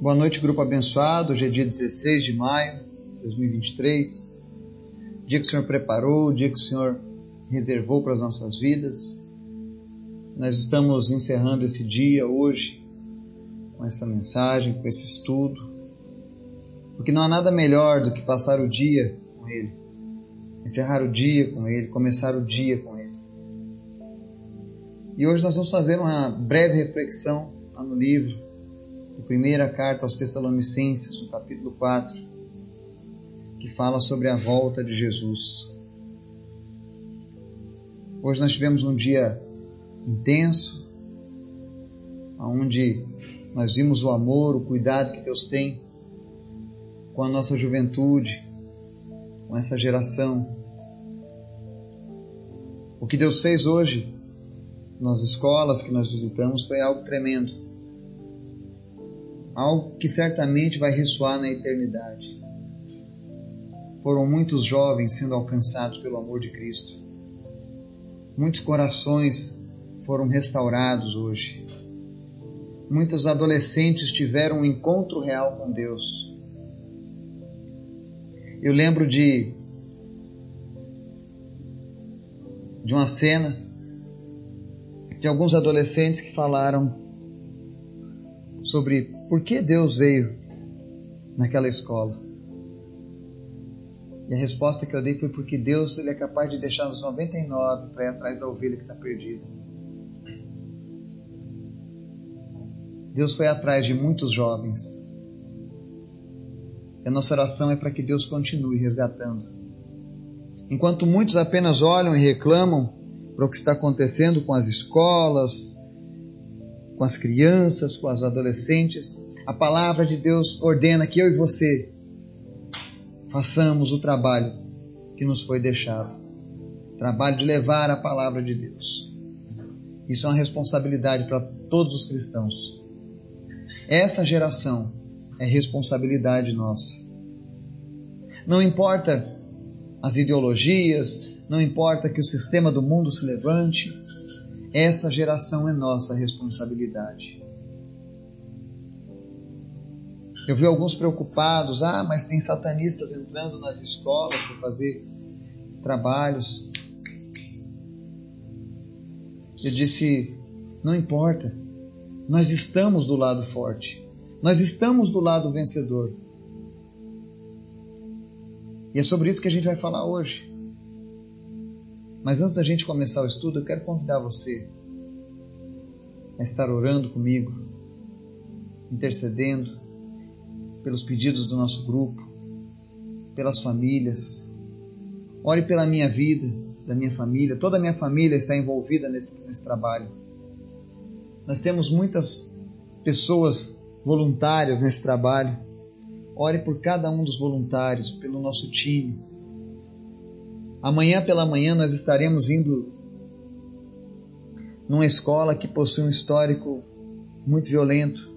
Boa noite, grupo abençoado. Hoje é dia 16 de maio de 2023. Dia que o Senhor preparou, dia que o Senhor reservou para as nossas vidas. Nós estamos encerrando esse dia hoje com essa mensagem, com esse estudo. Porque não há nada melhor do que passar o dia com Ele, encerrar o dia com Ele, começar o dia com Ele. E hoje nós vamos fazer uma breve reflexão lá no livro a primeira carta aos Tessalonicenses, no capítulo 4, que fala sobre a volta de Jesus. Hoje nós tivemos um dia intenso, onde nós vimos o amor, o cuidado que Deus tem com a nossa juventude, com essa geração. O que Deus fez hoje nas escolas que nós visitamos foi algo tremendo algo que certamente vai ressoar na eternidade. Foram muitos jovens sendo alcançados pelo amor de Cristo. Muitos corações foram restaurados hoje. Muitos adolescentes tiveram um encontro real com Deus. Eu lembro de de uma cena de alguns adolescentes que falaram sobre por que Deus veio naquela escola. E a resposta que eu dei foi porque Deus ele é capaz de deixar os 99 para ir atrás da ovelha que está perdida. Deus foi atrás de muitos jovens. E a nossa oração é para que Deus continue resgatando. Enquanto muitos apenas olham e reclamam para o que está acontecendo com as escolas, com as crianças, com as adolescentes. A palavra de Deus ordena que eu e você façamos o trabalho que nos foi deixado trabalho de levar a palavra de Deus. Isso é uma responsabilidade para todos os cristãos. Essa geração é responsabilidade nossa. Não importa as ideologias, não importa que o sistema do mundo se levante, essa geração é nossa responsabilidade. Eu vi alguns preocupados, ah, mas tem satanistas entrando nas escolas para fazer trabalhos. Eu disse, não importa, nós estamos do lado forte, nós estamos do lado vencedor. E é sobre isso que a gente vai falar hoje. Mas antes da gente começar o estudo, eu quero convidar você a estar orando comigo, intercedendo pelos pedidos do nosso grupo, pelas famílias. Ore pela minha vida, da minha família. Toda a minha família está envolvida nesse, nesse trabalho. Nós temos muitas pessoas voluntárias nesse trabalho. Ore por cada um dos voluntários, pelo nosso time, Amanhã pela manhã nós estaremos indo numa escola que possui um histórico muito violento.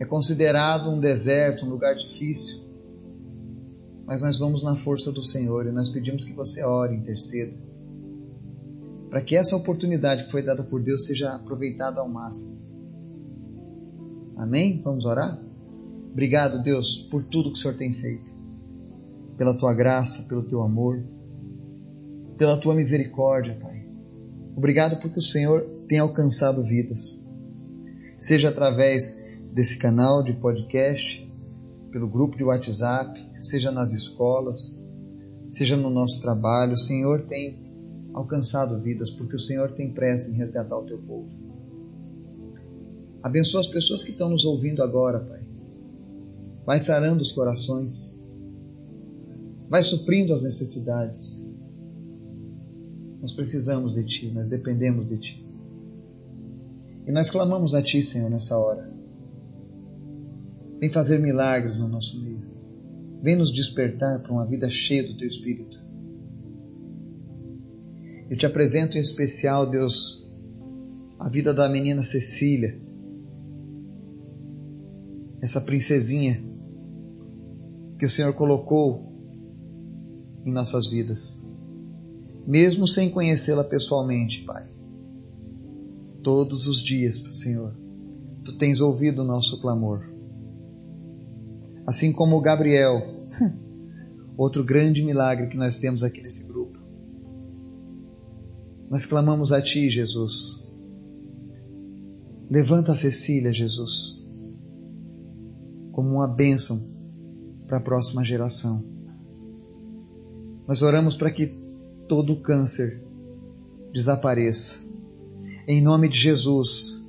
É considerado um deserto, um lugar difícil. Mas nós vamos na força do Senhor e nós pedimos que você ore, interceda, para que essa oportunidade que foi dada por Deus seja aproveitada ao máximo. Amém? Vamos orar? Obrigado, Deus, por tudo que o Senhor tem feito pela tua graça, pelo teu amor, pela tua misericórdia, Pai. Obrigado porque o Senhor tem alcançado vidas, seja através desse canal de podcast, pelo grupo de WhatsApp, seja nas escolas, seja no nosso trabalho. O Senhor tem alcançado vidas porque o Senhor tem pressa em resgatar o teu povo. Abençoa as pessoas que estão nos ouvindo agora, Pai. Vai sarando os corações vai suprindo as necessidades. Nós precisamos de Ti, nós dependemos de Ti. E nós clamamos a Ti, Senhor, nessa hora. Vem fazer milagres no nosso meio. Vem nos despertar para uma vida cheia do Teu Espírito. Eu te apresento em especial, Deus, a vida da menina Cecília, essa princesinha que o Senhor colocou em nossas vidas, mesmo sem conhecê-la pessoalmente, Pai. Todos os dias, Senhor, Tu tens ouvido o nosso clamor. Assim como Gabriel, outro grande milagre que nós temos aqui nesse grupo. Nós clamamos a Ti, Jesus. Levanta a Cecília, Jesus, como uma bênção para a próxima geração. Nós oramos para que todo câncer desapareça. Em nome de Jesus.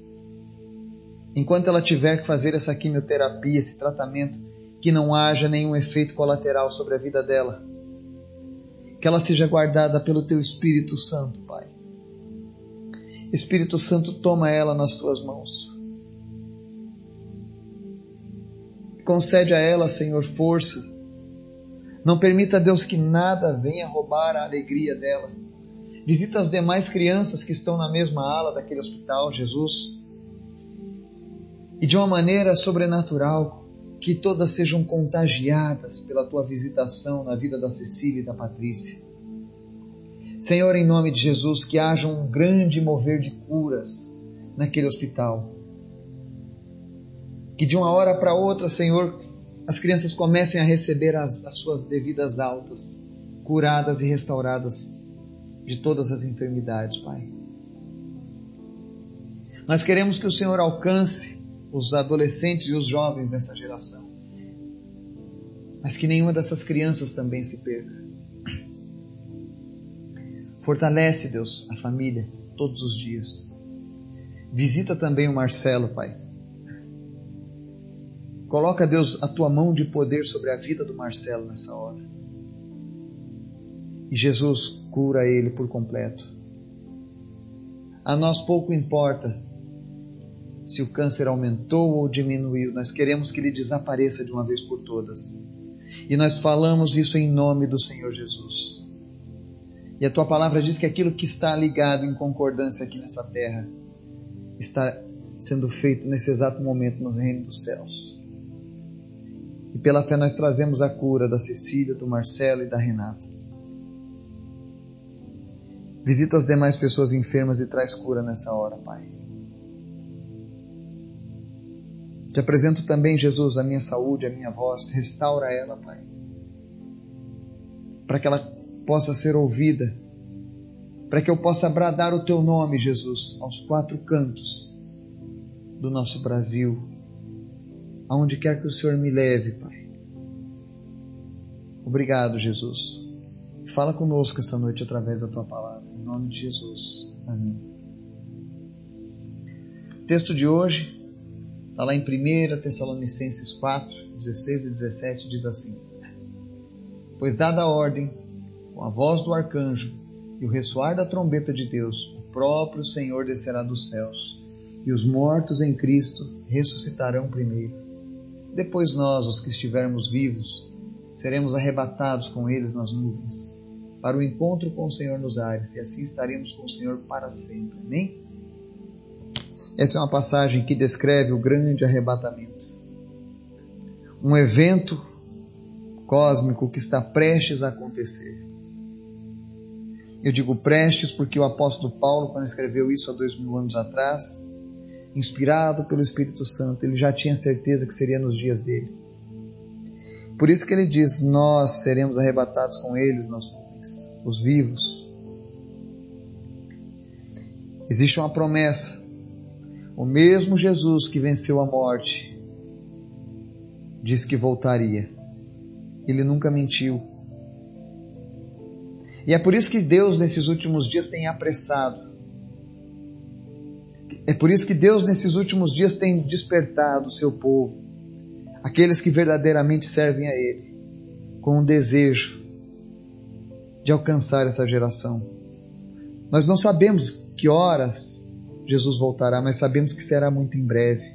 Enquanto ela tiver que fazer essa quimioterapia, esse tratamento, que não haja nenhum efeito colateral sobre a vida dela. Que ela seja guardada pelo teu Espírito Santo, Pai. Espírito Santo, toma ela nas tuas mãos. Concede a ela, Senhor, força. Não permita, Deus, que nada venha roubar a alegria dela. Visita as demais crianças que estão na mesma ala daquele hospital, Jesus. E de uma maneira sobrenatural, que todas sejam contagiadas pela tua visitação na vida da Cecília e da Patrícia. Senhor, em nome de Jesus, que haja um grande mover de curas naquele hospital. Que de uma hora para outra, Senhor, as crianças comecem a receber as, as suas devidas altas, curadas e restauradas de todas as enfermidades, Pai. Nós queremos que o Senhor alcance os adolescentes e os jovens dessa geração. Mas que nenhuma dessas crianças também se perca. Fortalece, Deus, a família todos os dias. Visita também o Marcelo, Pai. Coloca, Deus, a tua mão de poder sobre a vida do Marcelo nessa hora. E Jesus cura ele por completo. A nós pouco importa se o câncer aumentou ou diminuiu, nós queremos que ele desapareça de uma vez por todas. E nós falamos isso em nome do Senhor Jesus. E a tua palavra diz que aquilo que está ligado em concordância aqui nessa terra está sendo feito nesse exato momento no reino dos céus. E pela fé nós trazemos a cura da Cecília, do Marcelo e da Renata. Visita as demais pessoas enfermas e traz cura nessa hora, Pai. Te apresento também, Jesus, a minha saúde, a minha voz. Restaura ela, Pai. Para que ela possa ser ouvida. Para que eu possa bradar o teu nome, Jesus, aos quatro cantos do nosso Brasil. Aonde quer que o Senhor me leve, Pai. Obrigado, Jesus. Fala conosco essa noite através da tua palavra. Em nome de Jesus. Amém. Texto de hoje, Está lá em 1 Tessalonicenses 4, 16 e 17, diz assim: Pois dada a ordem, com a voz do arcanjo e o ressoar da trombeta de Deus, o próprio Senhor descerá dos céus, e os mortos em Cristo ressuscitarão primeiro. Depois nós, os que estivermos vivos, seremos arrebatados com eles nas nuvens, para o encontro com o Senhor nos ares, e assim estaremos com o Senhor para sempre. Amém? Essa é uma passagem que descreve o grande arrebatamento. Um evento cósmico que está prestes a acontecer. Eu digo prestes porque o apóstolo Paulo, quando escreveu isso há dois mil anos atrás, inspirado pelo Espírito Santo, ele já tinha certeza que seria nos dias dele. Por isso que ele diz: Nós seremos arrebatados com eles nas nuvens, os vivos. Existe uma promessa o mesmo Jesus que venceu a morte diz que voltaria. Ele nunca mentiu. E é por isso que Deus nesses últimos dias tem apressado. É por isso que Deus nesses últimos dias tem despertado o seu povo, aqueles que verdadeiramente servem a Ele, com o desejo de alcançar essa geração. Nós não sabemos que horas Jesus voltará, mas sabemos que será muito em breve.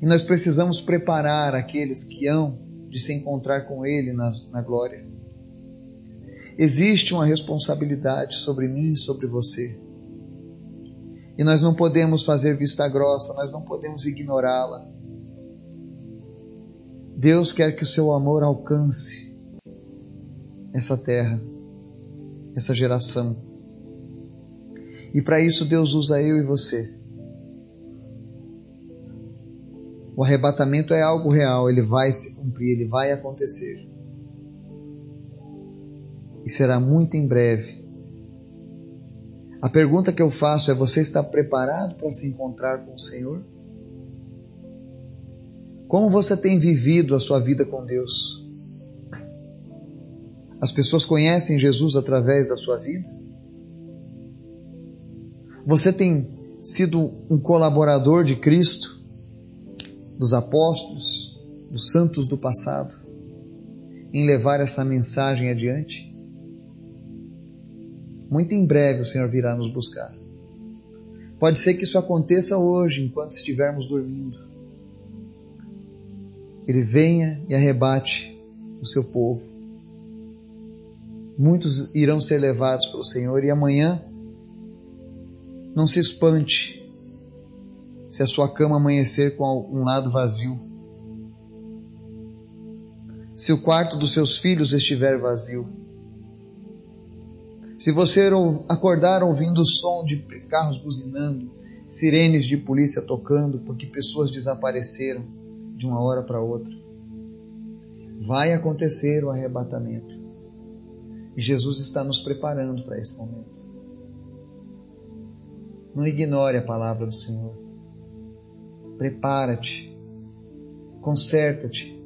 E nós precisamos preparar aqueles que hão de se encontrar com Ele na, na glória. Existe uma responsabilidade sobre mim e sobre você. E nós não podemos fazer vista grossa, nós não podemos ignorá-la. Deus quer que o seu amor alcance essa terra, essa geração. E para isso Deus usa eu e você. O arrebatamento é algo real, ele vai se cumprir, ele vai acontecer. E será muito em breve. A pergunta que eu faço é: você está preparado para se encontrar com o Senhor? Como você tem vivido a sua vida com Deus? As pessoas conhecem Jesus através da sua vida? Você tem sido um colaborador de Cristo, dos apóstolos, dos santos do passado, em levar essa mensagem adiante? Muito em breve o Senhor virá nos buscar. Pode ser que isso aconteça hoje, enquanto estivermos dormindo. Ele venha e arrebate o seu povo. Muitos irão ser levados pelo Senhor e amanhã não se espante se a sua cama amanhecer com um lado vazio. Se o quarto dos seus filhos estiver vazio. Se você acordar ouvindo o som de carros buzinando, sirenes de polícia tocando porque pessoas desapareceram de uma hora para outra, vai acontecer o arrebatamento. E Jesus está nos preparando para esse momento. Não ignore a palavra do Senhor. Prepara-te. Conserta-te.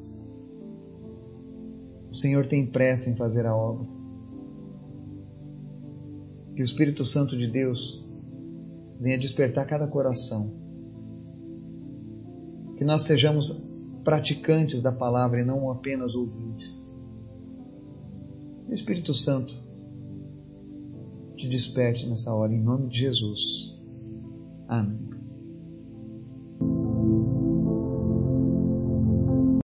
O Senhor tem pressa em fazer a obra. Que o Espírito Santo de Deus venha despertar cada coração. Que nós sejamos praticantes da palavra e não apenas ouvintes. O Espírito Santo te desperte nessa hora, em nome de Jesus. Amém.